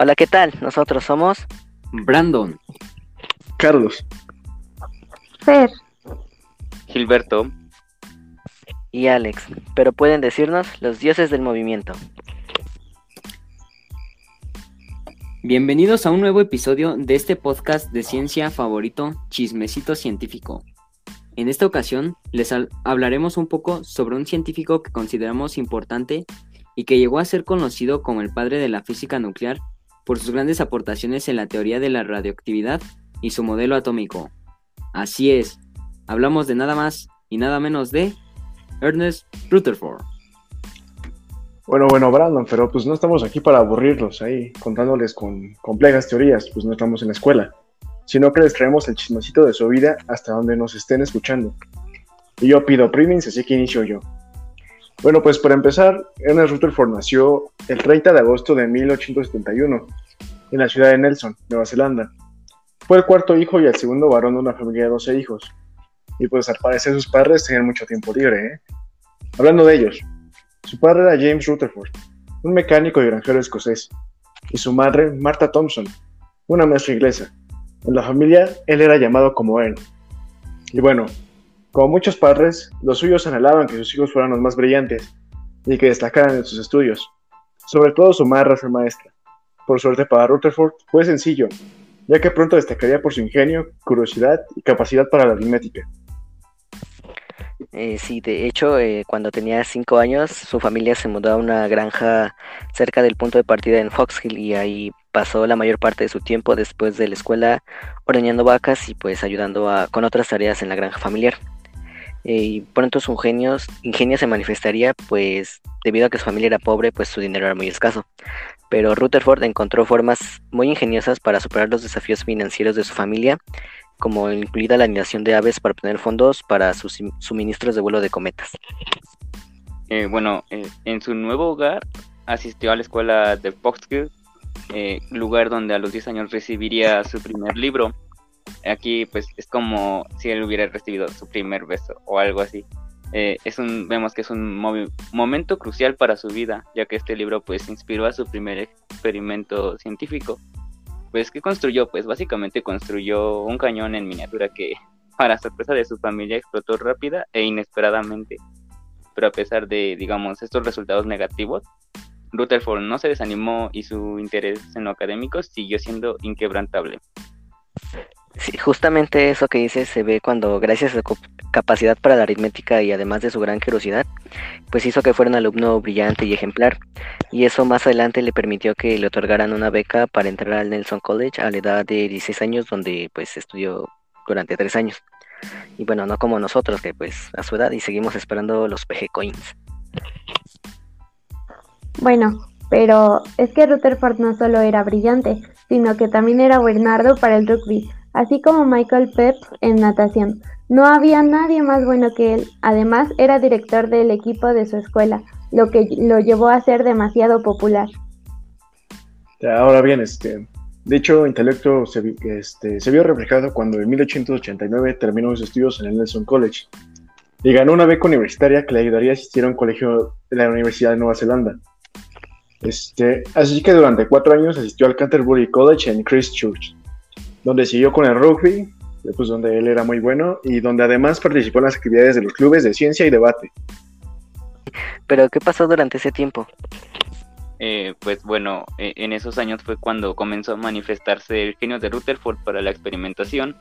Hola, ¿qué tal? Nosotros somos Brandon, Carlos, Fer, Gilberto, y Alex, pero pueden decirnos los dioses del movimiento. bienvenidos a un nuevo episodio de este podcast de ciencia favorito, Chismecito Científico. En esta ocasión les hablaremos un poco sobre un científico que consideramos importante y que llegó a ser conocido como el padre de la física nuclear por sus grandes aportaciones en la teoría de la radioactividad y su modelo atómico. Así es, hablamos de nada más y nada menos de Ernest Rutherford. Bueno, bueno, Brandon, pero pues no estamos aquí para aburrirlos ahí contándoles con complejas teorías, pues no estamos en la escuela, sino que les traemos el chismecito de su vida hasta donde nos estén escuchando. Y yo pido primings, así que inicio yo. Bueno, pues para empezar, Ernest Rutherford nació el 30 de agosto de 1871 en la ciudad de Nelson, Nueva Zelanda. Fue el cuarto hijo y el segundo varón de una familia de 12 hijos. Y pues al parecer sus padres tenían mucho tiempo libre, ¿eh? Hablando de ellos, su padre era James Rutherford, un mecánico y granjero escocés, y su madre, Martha Thompson, una maestra inglesa. En la familia, él era llamado como él. Y bueno, como muchos padres, los suyos anhelaban que sus hijos fueran los más brillantes y que destacaran en sus estudios. Sobre todo su madre fue maestra. Por suerte para Rutherford fue sencillo, ya que pronto destacaría por su ingenio, curiosidad y capacidad para la aritmética. Eh, sí, de hecho, eh, cuando tenía cinco años, su familia se mudó a una granja cerca del punto de partida en Fox Hill y ahí pasó la mayor parte de su tiempo después de la escuela ordeñando vacas y pues ayudando a, con otras tareas en la granja familiar. Eh, y pronto su ingenio, ingenio se manifestaría, pues debido a que su familia era pobre, pues su dinero era muy escaso. Pero Rutherford encontró formas muy ingeniosas para superar los desafíos financieros de su familia como incluida la anidación de aves para obtener fondos para sus suministros de vuelo de cometas. eh, bueno, eh, en su nuevo hogar asistió a la escuela de Foxhill, eh, lugar donde a los 10 años recibiría su primer libro. Aquí pues es como si él hubiera recibido su primer beso o algo así. Eh, es un, vemos que es un momento crucial para su vida, ya que este libro pues inspiró a su primer experimento científico. Pues ¿qué construyó? Pues básicamente construyó un cañón en miniatura que para sorpresa de su familia explotó rápida e inesperadamente. Pero a pesar de, digamos, estos resultados negativos, Rutherford no se desanimó y su interés en lo académico siguió siendo inquebrantable. Sí, justamente eso que dice se ve cuando, gracias a su capacidad para la aritmética y además de su gran curiosidad, pues hizo que fuera un alumno brillante y ejemplar. Y eso más adelante le permitió que le otorgaran una beca para entrar al Nelson College a la edad de 16 años, donde pues estudió durante tres años. Y bueno, no como nosotros, que pues a su edad y seguimos esperando los PG Coins. bueno, pero es que Rutherford no solo era brillante, sino que también era Bernardo para el rugby, así como Michael Pep en natación. No había nadie más bueno que él. Además, era director del equipo de su escuela, lo que lo llevó a ser demasiado popular. Ahora bien, este, dicho intelecto se, este, se vio reflejado cuando en 1889 terminó sus estudios en el Nelson College y ganó una beca universitaria que le ayudaría a asistir a un colegio de la Universidad de Nueva Zelanda. Este, así que durante cuatro años asistió al Canterbury College en Christchurch, donde siguió con el rugby, pues donde él era muy bueno y donde además participó en las actividades de los clubes de ciencia y debate. Pero ¿qué pasó durante ese tiempo? Eh, pues bueno, eh, en esos años fue cuando comenzó a manifestarse el genio de Rutherford para la experimentación,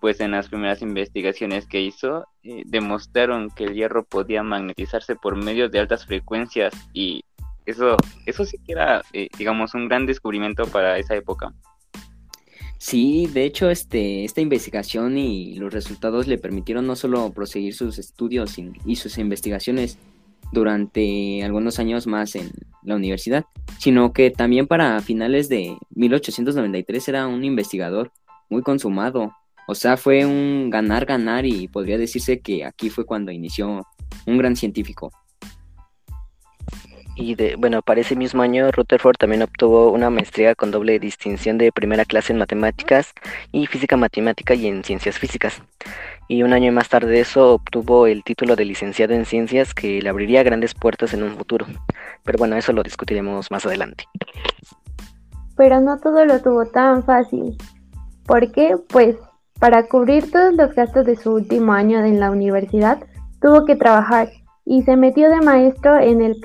pues en las primeras investigaciones que hizo eh, demostraron que el hierro podía magnetizarse por medio de altas frecuencias y eso, eso sí que era, eh, digamos, un gran descubrimiento para esa época. Sí, de hecho, este, esta investigación y los resultados le permitieron no solo proseguir sus estudios y, sus investigaciones durante algunos años más en la universidad, sino que también para finales de 1893 era un investigador muy consumado. O sea, fue un ganar-ganar y podría decirse que aquí fue cuando inició un gran científico. Y de, bueno, para ese mismo año Rutherford también obtuvo una maestría con doble distinción de primera clase en matemáticas y física matemática y en ciencias físicas. Y un año más tarde de eso obtuvo el título de licenciado en ciencias que le abriría grandes puertas en un futuro. Pero bueno, eso lo discutiremos más adelante. pero no todo lo tuvo tan fácil. ¿Por qué? Pues para cubrir todos los gastos de su último año en la universidad, tuvo que trabajar y se metió de maestro en el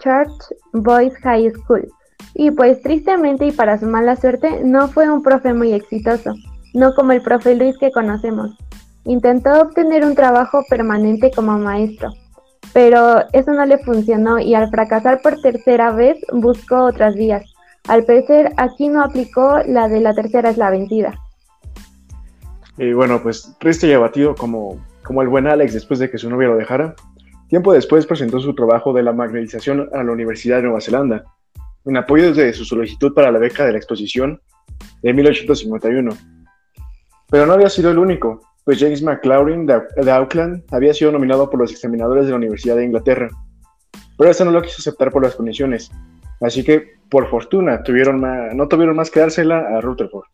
Christchurch Boys High School. Y pues tristemente y para su mala suerte, no fue un profe muy exitoso, no como el profe Luis que conocemos. Intentó obtener un trabajo permanente como maestro, pero eso no le funcionó y al fracasar por tercera vez buscó otras vías. Al parecer aquí no aplicó la de la tercera es la vencida. Y bueno, pues triste y abatido como, como el buen Alex después de que su novia lo dejara, tiempo después presentó su trabajo de la magnetización a la Universidad de Nueva Zelanda, en apoyo de su solicitud para la beca de la exposición de 1851. Pero no había sido el único, pues James McLaurin de, Auckland había sido nominado por los examinadores de la Universidad de Inglaterra, pero este no lo quiso aceptar por las condiciones, así que por fortuna tuvieron no tuvieron más que dársela a Rutherford.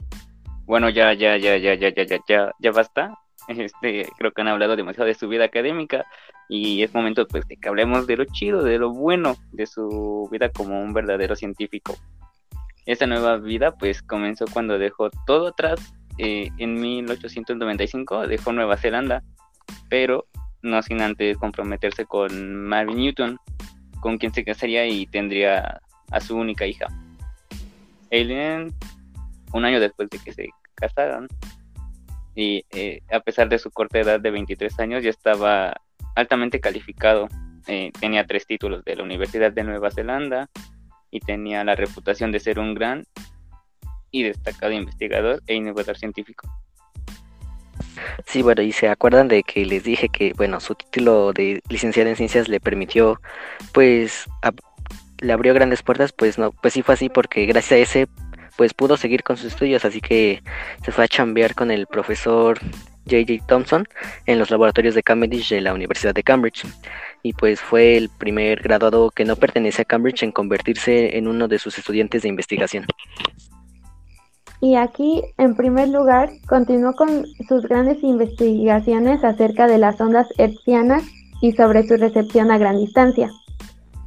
Bueno, ya, ya, ya, ya, ya, ya, ya, ya, ya basta. Este, creo que han hablado demasiado de su vida académica y es momento pues de que hablemos de lo chido, de lo bueno de su vida como un verdadero científico. Esta nueva vida pues comenzó cuando dejó todo atrás eh, en 1895, dejó Nueva Zelanda, pero no sin antes comprometerse con Marvin Newton, con quien se casaría y tendría a su única hija. Alien, un año después de que se casaron, y eh, a pesar de su corta edad de 23 años ya estaba altamente calificado. Eh, tenía tres títulos de la Universidad de Nueva Zelanda y tenía la reputación de ser un gran y destacado investigador e innovador científico. Sí, bueno, y se acuerdan de que les dije que, bueno, su título de licenciado en ciencias le permitió, pues, le abrió grandes puertas, pues no, pues sí fue así porque gracias a ese pues pudo seguir con sus estudios, así que se fue a chambear con el profesor J.J. Thompson en los laboratorios de Cambridge de la Universidad de Cambridge. Y pues fue el primer graduado que no pertenece a Cambridge en convertirse en uno de sus estudiantes de investigación. Y aquí, en primer lugar, continuó con sus grandes investigaciones acerca de las ondas hertzianas y sobre su recepción a gran distancia.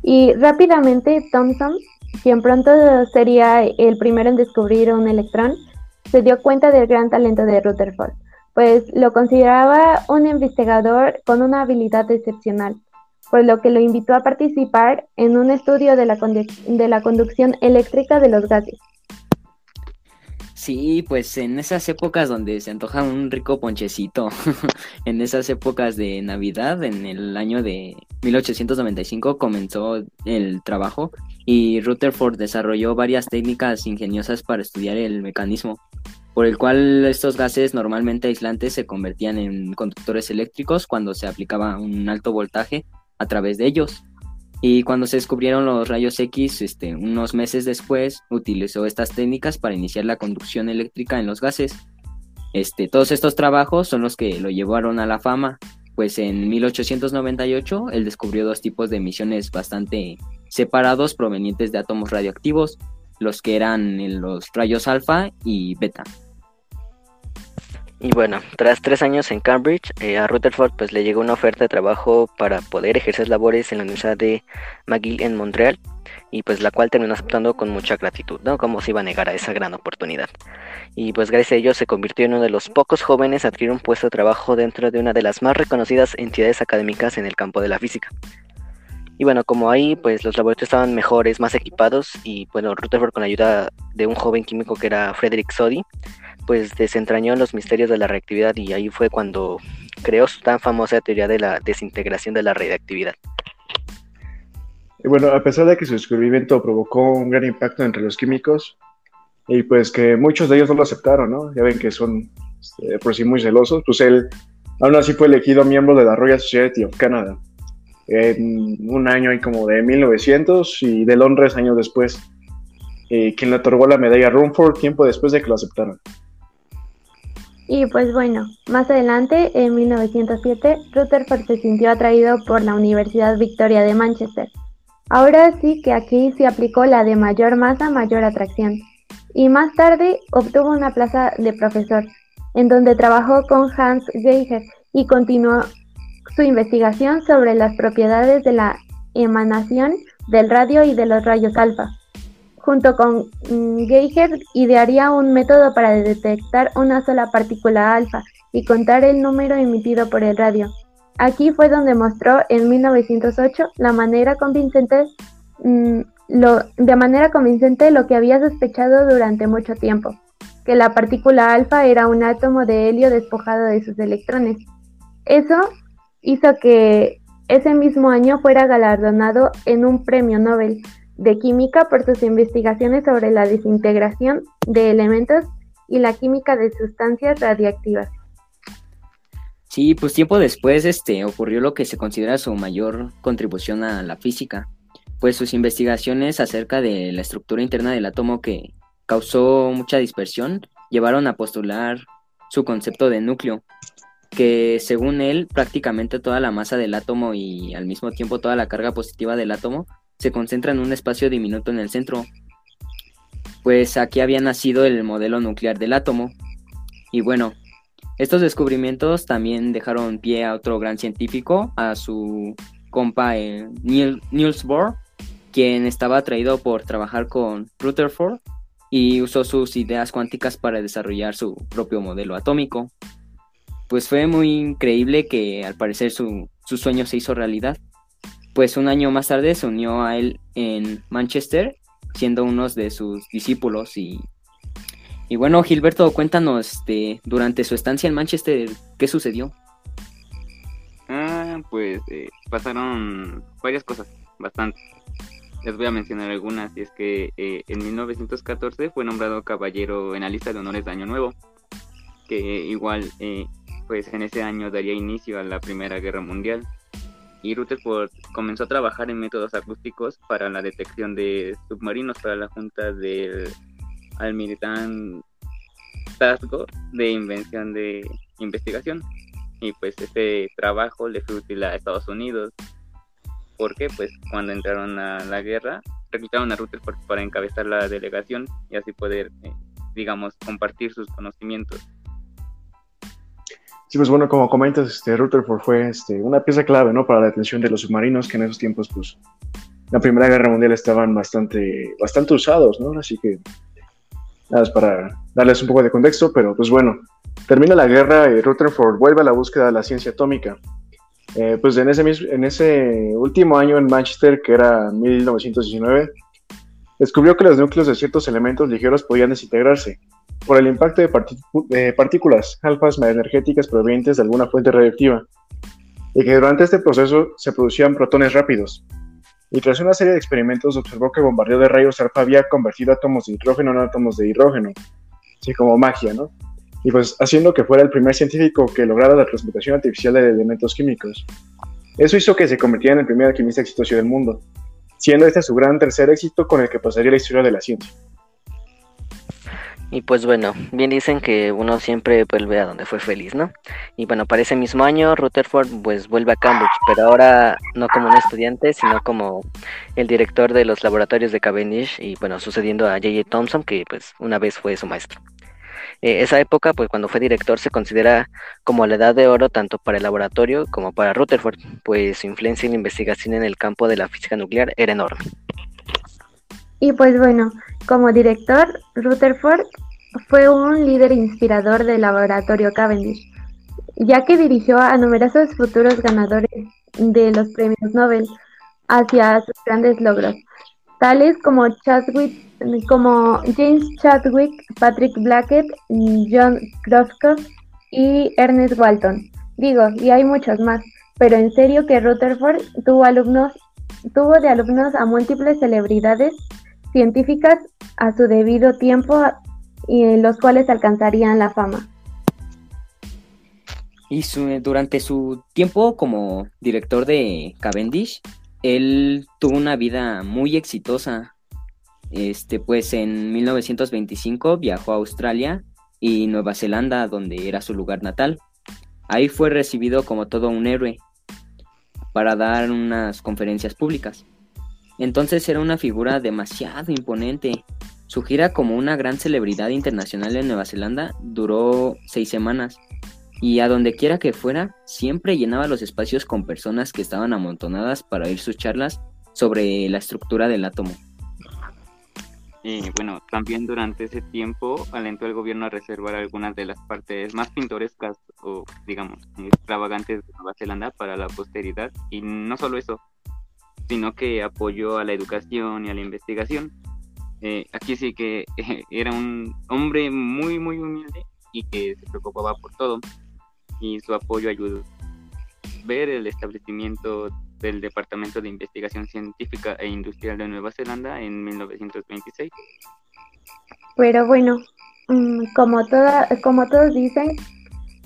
Y rápidamente Thompson quien pronto sería el primero en descubrir un electrón, se dio cuenta del gran talento de Rutherford, pues lo consideraba un investigador con una habilidad excepcional, por lo que lo invitó a participar en un estudio de la, de la conducción eléctrica de los gases. Sí, pues en esas épocas donde se antoja un rico ponchecito, en esas épocas de Navidad, en el año de 1895 comenzó el trabajo y Rutherford desarrolló varias técnicas ingeniosas para estudiar el mecanismo, por el cual estos gases normalmente aislantes se convertían en conductores eléctricos cuando se aplicaba un alto voltaje a través de ellos. Y cuando se descubrieron los rayos X, este, unos meses después, utilizó estas técnicas para iniciar la conducción eléctrica en los gases. Este, todos estos trabajos son los que lo llevaron a la fama, pues en 1898 él descubrió dos tipos de emisiones bastante separados provenientes de átomos radioactivos, los que eran los rayos alfa y beta. Y bueno, tras tres años en Cambridge, eh, a Rutherford pues le llegó una oferta de trabajo para poder ejercer labores en la Universidad de McGill en Montreal, y pues la cual terminó aceptando con mucha gratitud, ¿no? Como se iba a negar a esa gran oportunidad. Y pues gracias a ello se convirtió en uno de los pocos jóvenes a adquirir un puesto de trabajo dentro de una de las más reconocidas entidades académicas en el campo de la física. Y bueno, como ahí pues los laboratorios estaban mejores, más equipados y bueno, Rutherford con la ayuda de un joven químico que era Frederick Soddy, pues desentrañó los misterios de la reactividad y ahí fue cuando creó su tan famosa teoría de la desintegración de la radiactividad. Y bueno, a pesar de que su descubrimiento provocó un gran impacto entre los químicos, y pues que muchos de ellos no lo aceptaron, ¿no? Ya ven que son este, por sí muy celosos, pues él aún así fue elegido miembro de la Royal Society of Canada en un año ahí como de 1900 y de Londres años después, eh, quien le otorgó la medalla Rumford tiempo después de que lo aceptaron. Y pues bueno, más adelante, en 1907, Rutherford se sintió atraído por la Universidad Victoria de Manchester. Ahora sí que aquí se aplicó la de mayor masa, mayor atracción. Y más tarde obtuvo una plaza de profesor, en donde trabajó con Hans Geiger y continuó su investigación sobre las propiedades de la emanación del radio y de los rayos alfa. Junto con mm, Geiger, idearía un método para detectar una sola partícula alfa y contar el número emitido por el radio. Aquí fue donde mostró en 1908 la manera convincente, mm, de manera convincente lo que había sospechado durante mucho tiempo, que la partícula alfa era un átomo de helio despojado de sus electrones. Eso hizo que ese mismo año fuera galardonado en un premio Nobel de Química por sus investigaciones sobre la desintegración de elementos y la química de sustancias radiactivas. Sí, pues tiempo después este, ocurrió lo que se considera su mayor contribución a la física, pues sus investigaciones acerca de la estructura interna del átomo que causó mucha dispersión llevaron a postular su concepto de núcleo, que según él prácticamente toda la masa del átomo y al mismo tiempo toda la carga positiva del átomo se concentra en un espacio diminuto en el centro. Pues aquí había nacido el modelo nuclear del átomo. Y bueno, estos descubrimientos también dejaron pie a otro gran científico, a su compa eh, Niels Bohr, quien estaba atraído por trabajar con Rutherford y usó sus ideas cuánticas para desarrollar su propio modelo atómico. Pues fue muy increíble que al parecer su, su sueño se hizo realidad pues un año más tarde se unió a él en Manchester, siendo uno de sus discípulos. Y, y bueno, Gilberto, cuéntanos este, durante su estancia en Manchester, ¿qué sucedió? Ah, pues eh, pasaron varias cosas, bastante. Les voy a mencionar algunas, y es que eh, en 1914 fue nombrado caballero en la lista de honores de Año Nuevo, que igual, eh, pues en ese año daría inicio a la Primera Guerra Mundial y Rutherford comenzó a trabajar en métodos acústicos para la detección de submarinos para la Junta del Almirantazgo de Invención de Investigación. Y pues este trabajo le fue útil a Estados Unidos porque pues cuando entraron a la guerra reclutaron a Rutherford para encabezar la delegación y así poder, eh, digamos, compartir sus conocimientos. Sí, pues bueno, como comentas, este, Rutherford fue este, una pieza clave, ¿no? Para la detención de los submarinos que en esos tiempos, pues, la Primera Guerra Mundial estaban bastante, bastante usados, ¿no? Así que, nada, es para darles un poco de contexto, pero pues bueno, termina la guerra y Rutherford vuelve a la búsqueda de la ciencia atómica. Eh, pues en ese, en ese último año en Manchester, que era 1919, descubrió que los núcleos de ciertos elementos ligeros podían desintegrarse por el impacto de, partículas alfas energéticas provenientes de alguna fuente radiactiva, y que durante este proceso se producían protones rápidos. Y tras una serie de experimentos observó que bombardeo de rayos alfa había convertido átomos de nitrógeno en átomos de hidrógeno, así como magia, ¿no? Y pues haciendo que fuera el primer científico que lograra la transmutación artificial de elementos químicos. Eso hizo que se convirtiera en el primer alquimista exitoso del mundo, siendo este su gran tercer éxito con el que pasaría la historia de la ciencia. Y pues bueno, bien dicen que uno siempre vuelve a donde fue feliz, ¿no? Y bueno, para ese mismo año Rutherford pues vuelve a Cambridge, pero ahora no como un estudiante, sino como el director de los laboratorios de Cavendish y bueno, sucediendo a J.J. Thompson, que pues una vez fue su maestro. Eh, esa época, pues cuando fue director, se considera como la edad de oro tanto para el laboratorio como para Rutherford, pues su influencia en la investigación en el campo de la física nuclear era enorme. Y pues bueno, como director, Rutherford fue un líder inspirador del laboratorio Cavendish, ya que dirigió a numerosos futuros ganadores de los premios Nobel hacia sus grandes logros, tales como Chadwick, como James Chadwick, Patrick Blackett, John Groskopf y Ernest Walton. Digo, y hay muchos más, pero en serio que Rutherford tuvo alumnos, tuvo de alumnos a múltiples celebridades científicas a su debido tiempo y los cuales alcanzarían la fama. Y durante su tiempo como director de Cavendish, él tuvo una vida muy exitosa. Este, pues en 1925 viajó a Australia y Nueva Zelanda, donde era su lugar natal. Ahí fue recibido como todo un héroe para dar unas conferencias públicas. Entonces era una figura demasiado imponente. Su gira como una gran celebridad internacional en Nueva Zelanda duró seis semanas y a donde quiera que fuera siempre llenaba los espacios con personas que estaban amontonadas para oír sus charlas sobre la estructura del átomo. Y bueno, también durante ese tiempo alentó al gobierno a reservar algunas de las partes más pintorescas o, digamos, extravagantes de Nueva Zelanda para la posteridad. Y no solo eso, sino que apoyó a la educación y a la investigación. Eh, aquí sí que era un hombre muy, muy humilde y que se preocupaba por todo. Y su apoyo ayudó a ver el establecimiento del Departamento de Investigación Científica e Industrial de Nueva Zelanda en 1926. Pero bueno, mm, como, como todos dicen,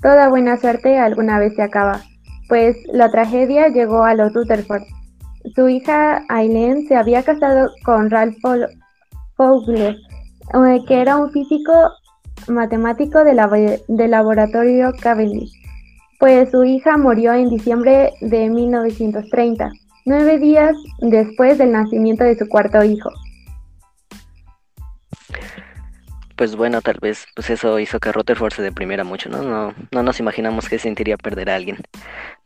toda buena suerte alguna vez se acaba, pues la tragedia llegó a los Rutherford. Su hija Aileen se había casado con Ralph Fowler, eh, que era un físico matemático de del laboratorio Cavendish pues su hija murió en diciembre de 1930, nueve días después del nacimiento de su cuarto hijo. Pues bueno, tal vez pues eso hizo que Rutherford se deprimiera mucho, ¿no? No, no nos imaginamos que sentiría perder a alguien.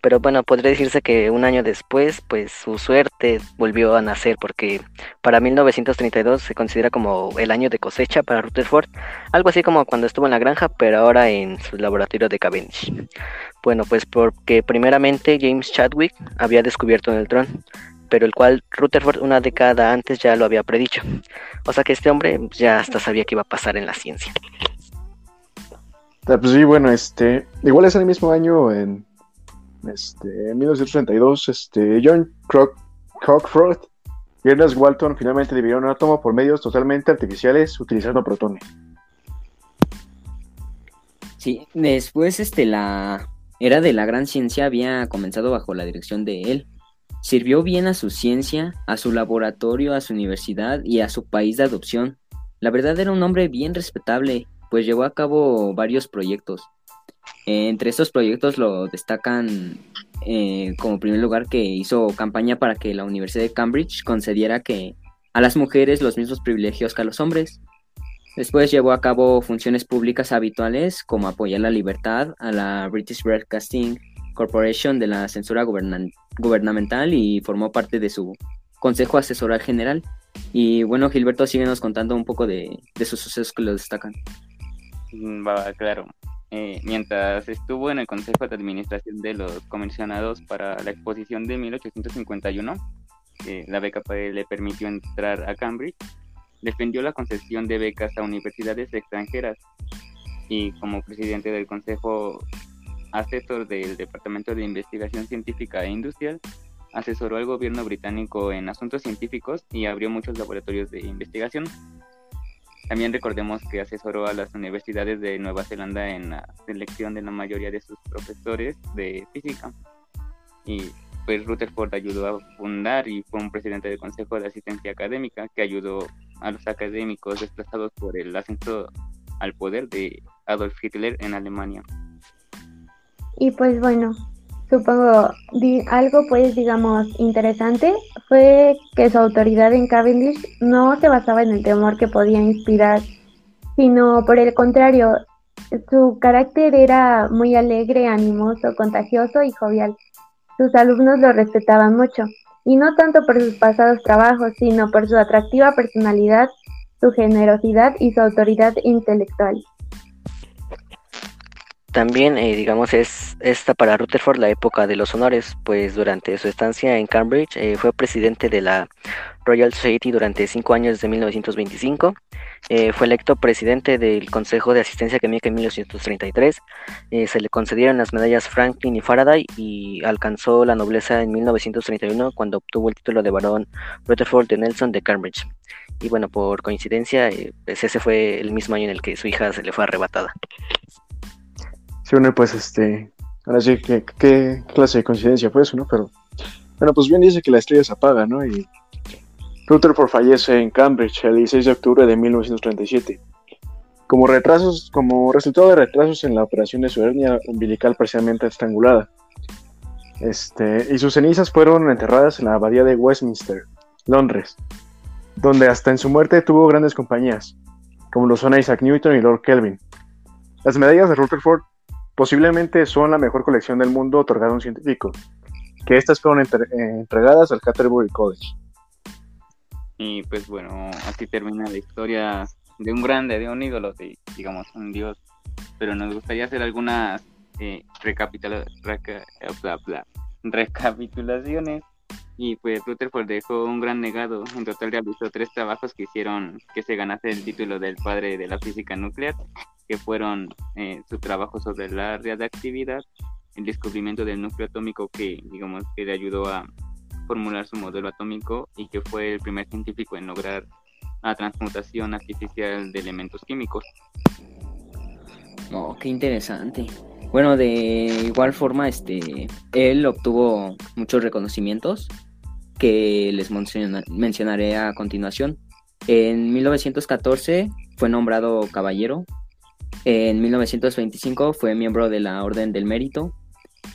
Pero bueno, podría decirse que un año después, pues su suerte volvió a nacer, porque para 1932 se considera como el año de cosecha para Rutherford, algo así como cuando estuvo en la granja, pero ahora en su laboratorio de Cavendish. Bueno, pues porque primeramente James Chadwick había descubierto el neutron, pero el cual Rutherford una década antes ya lo había predicho. O sea que este hombre ya hasta sabía que iba a pasar en la ciencia. Ah, pues sí, bueno, este, igual es el mismo año en, este, 1932, este, John Cockcroft y Ernest Walton finalmente dividieron un átomo por medios totalmente artificiales utilizando protones. Sí, después este, la era de la gran ciencia había comenzado bajo la dirección de él. Sirvió bien a su ciencia, a su laboratorio, a su universidad y a su país de adopción. La verdad era un hombre bien respetable, pues llevó a cabo varios proyectos. Entre estos proyectos lo destacan eh, como primer lugar que hizo campaña para que la Universidad de Cambridge concediera que a las mujeres los mismos privilegios que a los hombres. Después llevó a cabo funciones públicas habituales como apoyar la libertad a la British Broadcasting Corporation de la censura gubernamental y formó parte de su consejo asesoral general. Y bueno, Gilberto, síguenos contando un poco de, sus sucesos que lo destacan. Mm, va, claro. Eh, mientras estuvo en el Consejo de Administración de los Comisionados para la exposición de 1851, la beca le permitió entrar a Cambridge defendió la concesión de becas a universidades extranjeras y como presidente del Consejo Asesor del Departamento de Investigación Científica e Industrial, asesoró al gobierno británico en asuntos científicos y abrió muchos laboratorios de investigación. También recordemos que asesoró a las universidades de Nueva Zelanda en la selección de la mayoría de sus profesores de física. Y pues Rutherford ayudó a fundar y fue un presidente del Consejo de Asistencia Académica que ayudó a los académicos desplazados por el ascenso al poder de Adolf Hitler en Alemania. Y pues bueno, supongo algo pues digamos interesante fue que su autoridad en Cavendish no se basaba en el temor que podía inspirar, sino por el contrario, su carácter era muy alegre, animoso, contagioso y jovial. Sus alumnos lo respetaban mucho, y no tanto por sus pasados trabajos, sino por su atractiva personalidad, su generosidad y su autoridad intelectual. También, eh, digamos, es esta para Rutherford la época de los honores, pues durante su estancia en Cambridge eh, fue presidente de la Royal Society durante cinco años desde 1925, eh, fue electo presidente del Consejo de Asistencia Académica en 1933, se le concedieron las medallas Franklin y Faraday y alcanzó la nobleza en 1931 cuando obtuvo el título de barón Rutherford de Nelson de Cambridge. Y bueno, por coincidencia, pues ese fue el mismo año en el que su hija se le fue arrebatada. Sí, bueno, pues este, ahora sí, ¿qué, qué clase de coincidencia fue eso, no? Pero, bueno, pues bien dice que la estrella se apaga, ¿no? Y Rutherford fallece en Cambridge el 16 de octubre de 1937. Como retrasos, como resultado de retrasos en la operación de su hernia umbilical parcialmente estrangulada. Este, y sus cenizas fueron enterradas en la abadía de Westminster, Londres, donde hasta en su muerte tuvo grandes compañías, como lo son Isaac Newton y Lord Kelvin. Las medallas de Rutherford Posiblemente son la mejor colección del mundo otorgada a un científico, que estas fueron entregadas al Canterbury College. Y pues bueno, así termina la historia de un grande, de un ídolo, de digamos un dios. Pero nos gustaría hacer algunas eh, recapitulaciones. Y pues Rutherford dejó un gran legado. En total realizó tres trabajos que hicieron que se ganase el título del padre de la física nuclear, que fueron eh, su trabajo sobre la radiactividad, el descubrimiento del núcleo atómico que digamos que le ayudó a formular su modelo atómico y que fue el primer científico en lograr la transmutación artificial de elementos químicos. Oh, qué interesante. Bueno, de igual forma, este, él obtuvo muchos reconocimientos que les mencionaré a continuación. En 1914 fue nombrado caballero. En 1925 fue miembro de la Orden del Mérito.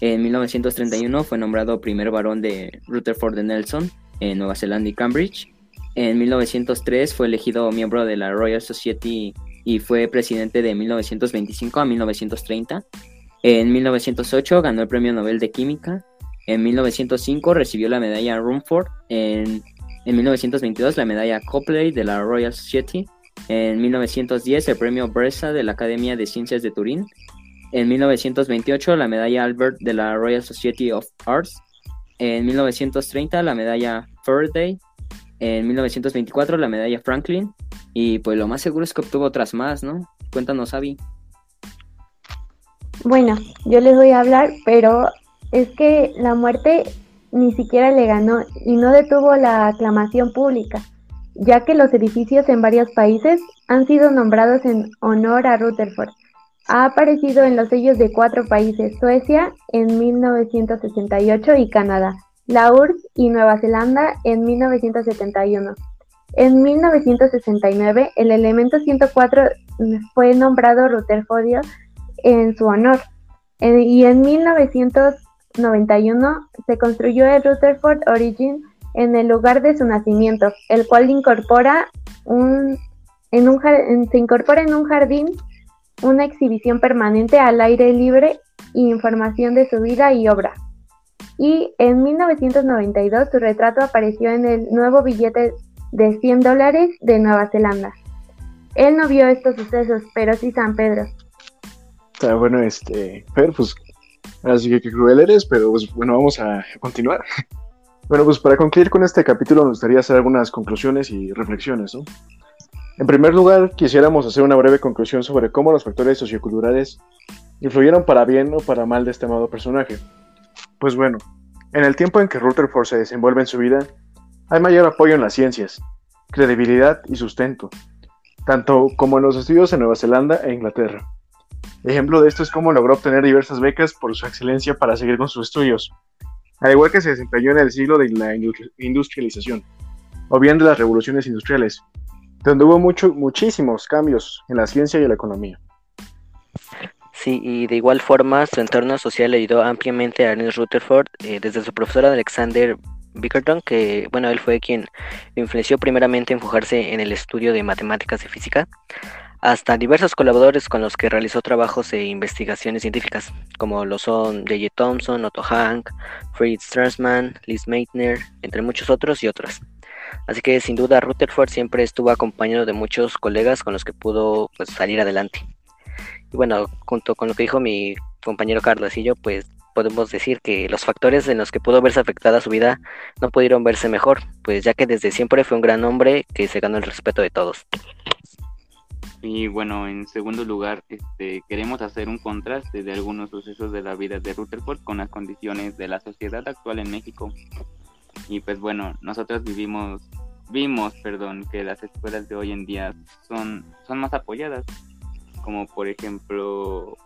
En 1931 fue nombrado primer varón de Rutherford de Nelson en Nueva Zelanda y Cambridge. En 1903 fue elegido miembro de la Royal Society y fue presidente de 1925 a 1930. En 1908 ganó el Premio Nobel de Química. En 1905 recibió la medalla Rumford. En, en 1922 la medalla Copley de la Royal Society. En 1910 el Premio Bresa de la Academia de Ciencias de Turín. En 1928 la medalla Albert de la Royal Society of Arts. En 1930 la medalla Faraday. En 1924 la medalla Franklin. Y pues lo más seguro es que obtuvo otras más, ¿no? Cuéntanos, Avi. Bueno, yo les voy a hablar, pero es que la muerte ni siquiera le ganó y no detuvo la aclamación pública, ya que los edificios en varios países han sido nombrados en honor a Rutherford. Ha aparecido en los sellos de cuatro países, Suecia en 1968 y Canadá, la URSS y Nueva Zelanda en 1971. En 1969, el elemento 104 fue nombrado Rutherfordio en su honor. Y en 1991 se construyó el Rutherford Origin en el lugar de su nacimiento, el cual incorpora un, en un, se incorpora en un jardín una exhibición permanente al aire libre y información de su vida y obra. Y en 1992 su retrato apareció en el nuevo billete de 100 dólares de Nueva Zelanda. Él no vio estos sucesos, pero sí San Pedro. Está bueno, este, pero pues, así que qué cruel eres, pero pues bueno, vamos a continuar. Bueno, pues para concluir con este capítulo nos gustaría hacer algunas conclusiones y reflexiones, ¿no? En primer lugar, quisiéramos hacer una breve conclusión sobre cómo los factores socioculturales influyeron para bien o para mal de este amado personaje. Pues bueno, en el tiempo en que Rutherford se desenvuelve en su vida, hay mayor apoyo en las ciencias, credibilidad y sustento, tanto como en los estudios en Nueva Zelanda e Inglaterra. Ejemplo de esto es cómo logró obtener diversas becas por su excelencia para seguir con sus estudios, al igual que se desempeñó en el siglo de la industrialización, o bien de las revoluciones industriales, donde hubo mucho, muchísimos cambios en la ciencia y la economía. Sí, y de igual forma su entorno social ayudó ampliamente a Ernest Rutherford, eh, desde su profesor Alexander Bickerton, que bueno, él fue quien influenció primeramente a enfocarse en el estudio de matemáticas y física, hasta diversos colaboradores con los que realizó trabajos e investigaciones científicas, como lo son J.J. Thompson, Otto Hank, Fritz Strassmann, Liz Meitner, entre muchos otros y otros. Así que sin duda Rutherford siempre estuvo acompañado de muchos colegas con los que pudo pues, salir adelante. Y bueno, junto con lo que dijo mi compañero Carlos y yo, pues podemos decir que los factores en los que pudo verse afectada su vida no pudieron verse mejor, pues ya que desde siempre fue un gran hombre que se ganó el respeto de todos. Y bueno, en segundo lugar, este, queremos hacer un contraste de algunos sucesos de la vida de Rutherford con las condiciones de la sociedad actual en México. Y pues bueno, nosotros vivimos, vimos, perdón, que las escuelas de hoy en día son, son más apoyadas, como por ejemplo,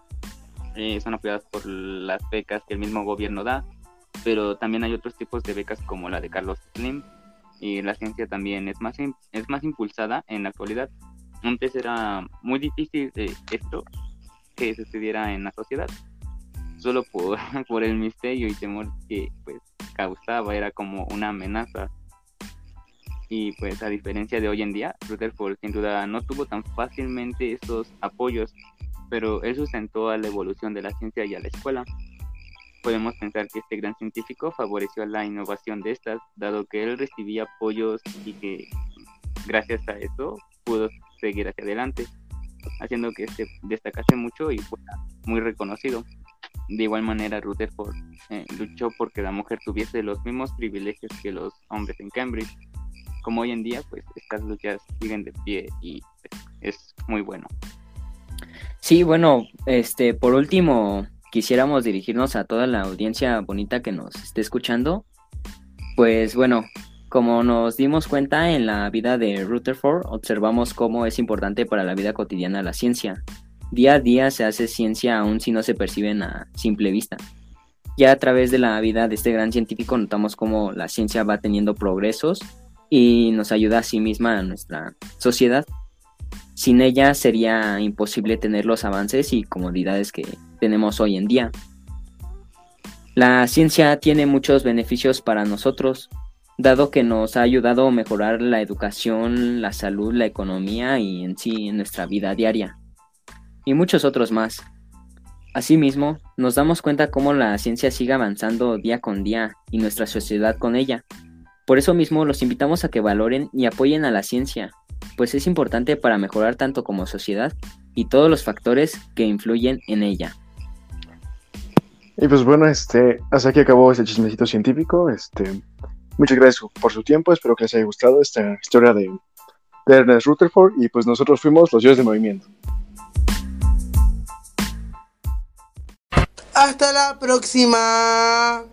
eh, son apoyadas por las becas que el mismo gobierno da, pero también hay otros tipos de becas como la de Carlos Slim, y la ciencia también es más, es más impulsada en la actualidad. Antes era muy difícil de esto que estudiara en la sociedad, solo por, el misterio y temor que pues causaba, era como una amenaza. Y pues a diferencia de hoy en día, Rutherford sin duda no tuvo tan fácilmente esos apoyos, pero él sustentó a la evolución de la ciencia y a la escuela. Podemos pensar que este gran científico favoreció la innovación de estas, dado que él recibía apoyos y que gracias a eso pudo seguir hacia adelante, haciendo que se destacase mucho y fuera muy reconocido. De igual manera, Rutherford eh, luchó porque la mujer tuviese los mismos privilegios que los hombres en Cambridge. Como hoy en día, pues estas luchas siguen de pie y pues, es muy bueno. Sí, bueno, este, por último, quisiéramos dirigirnos a toda la audiencia bonita que nos esté escuchando. Pues bueno, como nos dimos cuenta en la vida de Rutherford, observamos cómo es importante para la vida cotidiana la ciencia. Día a día se hace ciencia aun si no se perciben a simple vista. Ya a través de la vida de este gran científico notamos cómo la ciencia va teniendo progresos y nos ayuda a sí misma a nuestra sociedad. Sin ella sería imposible tener los avances y comodidades que tenemos hoy en día. La ciencia tiene muchos beneficios para nosotros, dado que nos ha ayudado a mejorar la educación, la salud, la economía y en sí en nuestra vida diaria. Y muchos otros más. Asimismo, nos damos cuenta cómo la ciencia sigue avanzando día con día y nuestra sociedad con ella. Por eso mismo los invitamos a que valoren y apoyen a la ciencia, pues es importante para mejorar tanto como sociedad y todos los factores que influyen en ella. Y pues bueno, este, hasta aquí acabó este chismecito científico. Este, muchas gracias por su tiempo. Espero que les haya gustado esta historia de, de Ernest Rutherford. Y pues nosotros fuimos los dioses de movimiento. Hasta la próxima.